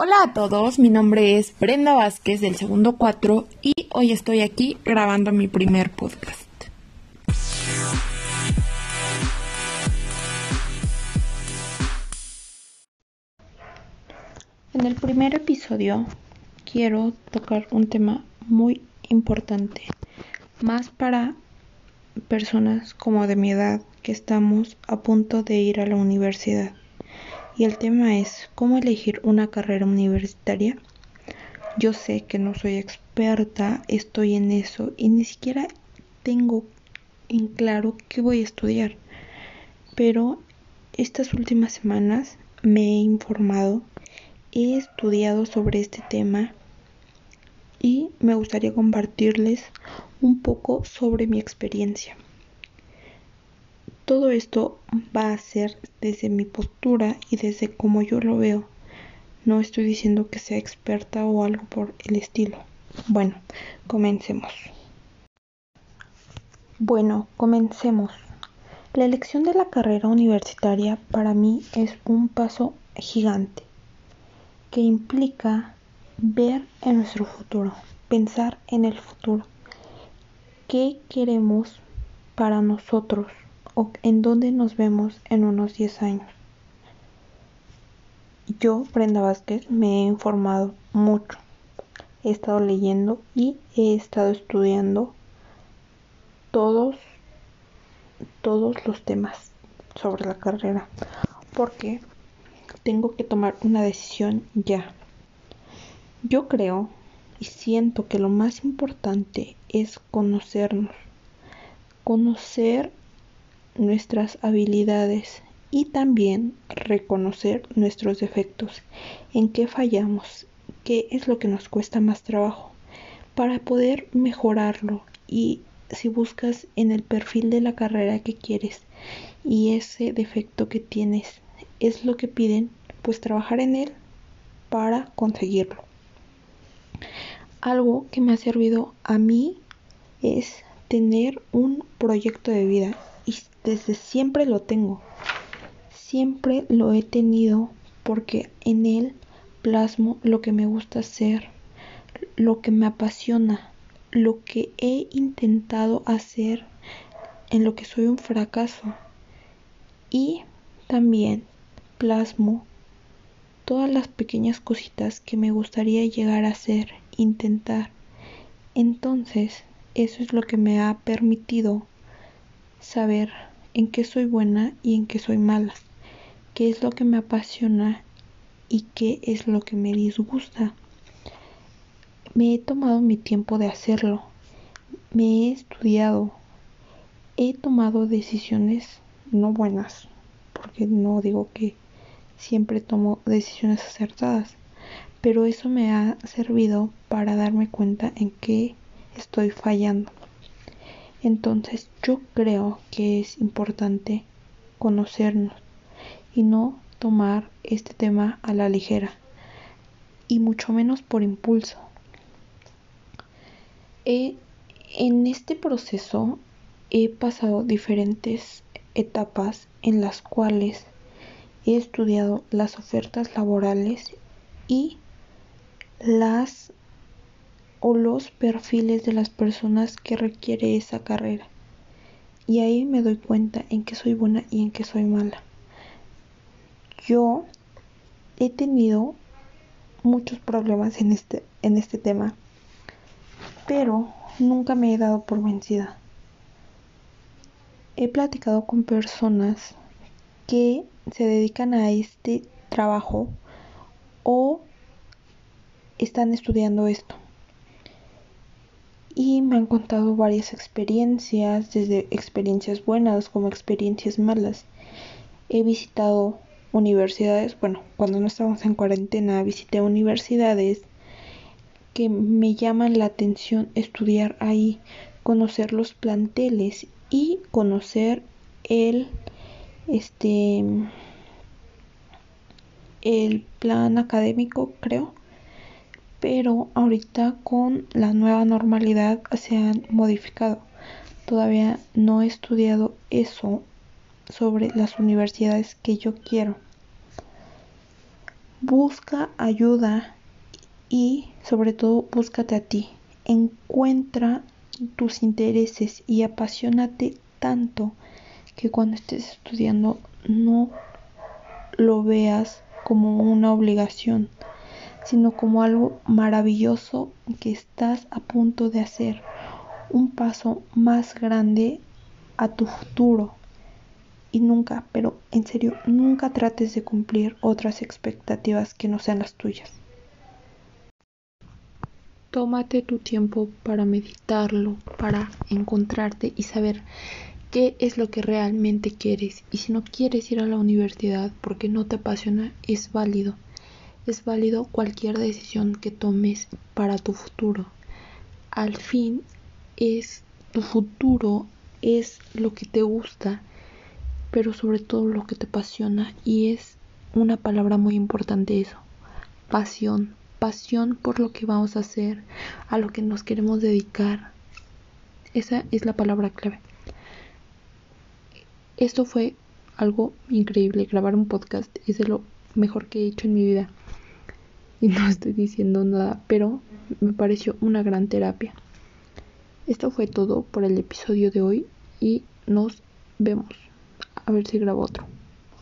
Hola a todos, mi nombre es Brenda Vázquez del segundo 4 y hoy estoy aquí grabando mi primer podcast. En el primer episodio quiero tocar un tema muy importante, más para personas como de mi edad que estamos a punto de ir a la universidad y el tema es cómo elegir una carrera universitaria. Yo sé que no soy experta, estoy en eso y ni siquiera tengo en claro qué voy a estudiar. Pero estas últimas semanas me he informado, he estudiado sobre este tema y me gustaría compartirles un poco sobre mi experiencia. Todo esto va a ser desde mi postura y desde cómo yo lo veo. No estoy diciendo que sea experta o algo por el estilo. Bueno, comencemos. Bueno, comencemos. La elección de la carrera universitaria para mí es un paso gigante que implica ver en nuestro futuro, pensar en el futuro. ¿Qué queremos para nosotros? En dónde nos vemos en unos 10 años. Yo, Brenda Vázquez, me he informado mucho. He estado leyendo y he estado estudiando todos todos los temas sobre la carrera porque tengo que tomar una decisión ya. Yo creo y siento que lo más importante es conocernos, conocer nuestras habilidades y también reconocer nuestros defectos, en qué fallamos, qué es lo que nos cuesta más trabajo, para poder mejorarlo y si buscas en el perfil de la carrera que quieres y ese defecto que tienes es lo que piden, pues trabajar en él para conseguirlo. Algo que me ha servido a mí es tener un proyecto de vida desde siempre lo tengo. Siempre lo he tenido porque en él plasmo lo que me gusta hacer, lo que me apasiona, lo que he intentado hacer, en lo que soy un fracaso. Y también plasmo todas las pequeñas cositas que me gustaría llegar a hacer, intentar. Entonces, eso es lo que me ha permitido saber en qué soy buena y en qué soy mala, qué es lo que me apasiona y qué es lo que me disgusta. Me he tomado mi tiempo de hacerlo, me he estudiado, he tomado decisiones no buenas, porque no digo que siempre tomo decisiones acertadas, pero eso me ha servido para darme cuenta en qué estoy fallando. Entonces yo creo que es importante conocernos y no tomar este tema a la ligera y mucho menos por impulso. en este proceso he pasado diferentes etapas en las cuales he estudiado las ofertas laborales y las o los perfiles de las personas que requiere esa carrera. Y ahí me doy cuenta en que soy buena y en que soy mala. Yo he tenido muchos problemas en este, en este tema, pero nunca me he dado por vencida. He platicado con personas que se dedican a este trabajo o están estudiando esto y me han contado varias experiencias, desde experiencias buenas como experiencias malas. He visitado universidades, bueno, cuando no estábamos en cuarentena visité universidades que me llaman la atención estudiar ahí, conocer los planteles y conocer el este el plan académico, creo pero ahorita con la nueva normalidad se han modificado. Todavía no he estudiado eso sobre las universidades que yo quiero. Busca ayuda y sobre todo búscate a ti. Encuentra tus intereses y apasionate tanto que cuando estés estudiando no lo veas como una obligación, sino como algo maravilloso que estás a punto de hacer, un paso más grande a tu futuro. Y nunca, pero en serio, nunca trates de cumplir otras expectativas que no sean las tuyas. Tómate tu tiempo para meditarlo, para encontrarte y saber qué es lo que realmente quieres. Y si no quieres ir a la universidad porque no te apasiona, es válido. Es válido cualquier decisión que tomes para tu futuro. Al fin es tu futuro, es lo que te gusta, pero sobre todo lo que te apasiona. Y es una palabra muy importante eso. Pasión pasión por lo que vamos a hacer, a lo que nos queremos dedicar. Esa es la palabra clave. Esto fue algo increíble. Grabar un podcast es de lo mejor que he hecho en mi vida. Y no estoy diciendo nada, pero me pareció una gran terapia. Esto fue todo por el episodio de hoy y nos vemos. A ver si grabo otro.